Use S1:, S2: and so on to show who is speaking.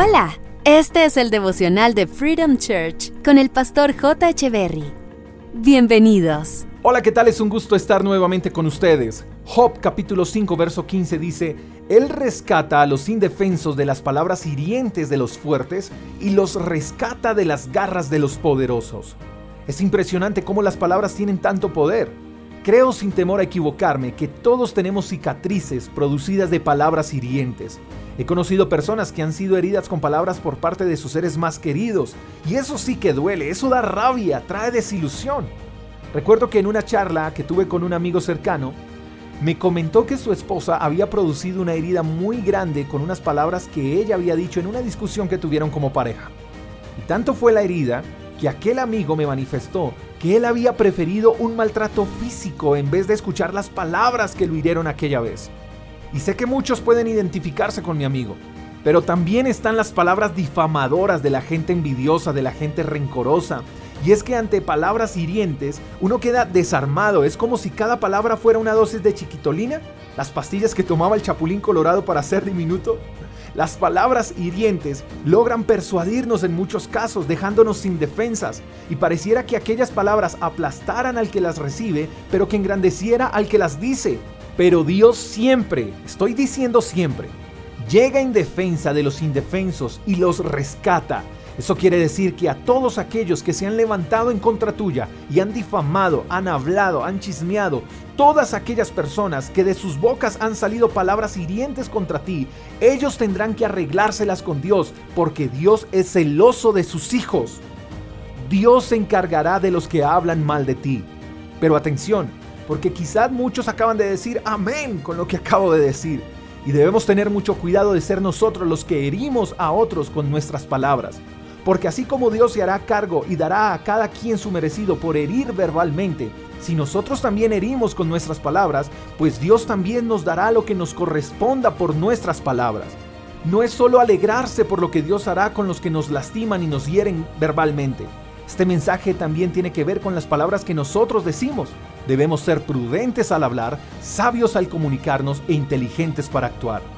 S1: Hola, este es el devocional de Freedom Church con el pastor J. Echeverry. Bienvenidos.
S2: Hola, ¿qué tal? Es un gusto estar nuevamente con ustedes. Job capítulo 5 verso 15 dice, Él rescata a los indefensos de las palabras hirientes de los fuertes y los rescata de las garras de los poderosos. Es impresionante cómo las palabras tienen tanto poder. Creo sin temor a equivocarme que todos tenemos cicatrices producidas de palabras hirientes. He conocido personas que han sido heridas con palabras por parte de sus seres más queridos, y eso sí que duele, eso da rabia, trae desilusión. Recuerdo que en una charla que tuve con un amigo cercano, me comentó que su esposa había producido una herida muy grande con unas palabras que ella había dicho en una discusión que tuvieron como pareja. Y tanto fue la herida que aquel amigo me manifestó que él había preferido un maltrato físico en vez de escuchar las palabras que lo hirieron aquella vez. Y sé que muchos pueden identificarse con mi amigo, pero también están las palabras difamadoras de la gente envidiosa, de la gente rencorosa. Y es que ante palabras hirientes uno queda desarmado, es como si cada palabra fuera una dosis de chiquitolina, las pastillas que tomaba el chapulín colorado para ser diminuto. Las palabras hirientes logran persuadirnos en muchos casos, dejándonos sin defensas, y pareciera que aquellas palabras aplastaran al que las recibe, pero que engrandeciera al que las dice. Pero Dios siempre, estoy diciendo siempre, llega en defensa de los indefensos y los rescata. Eso quiere decir que a todos aquellos que se han levantado en contra tuya y han difamado, han hablado, han chismeado, todas aquellas personas que de sus bocas han salido palabras hirientes contra ti, ellos tendrán que arreglárselas con Dios, porque Dios es celoso de sus hijos. Dios se encargará de los que hablan mal de ti. Pero atención, porque quizás muchos acaban de decir amén con lo que acabo de decir. Y debemos tener mucho cuidado de ser nosotros los que herimos a otros con nuestras palabras. Porque así como Dios se hará cargo y dará a cada quien su merecido por herir verbalmente, si nosotros también herimos con nuestras palabras, pues Dios también nos dará lo que nos corresponda por nuestras palabras. No es solo alegrarse por lo que Dios hará con los que nos lastiman y nos hieren verbalmente. Este mensaje también tiene que ver con las palabras que nosotros decimos. Debemos ser prudentes al hablar, sabios al comunicarnos e inteligentes para actuar.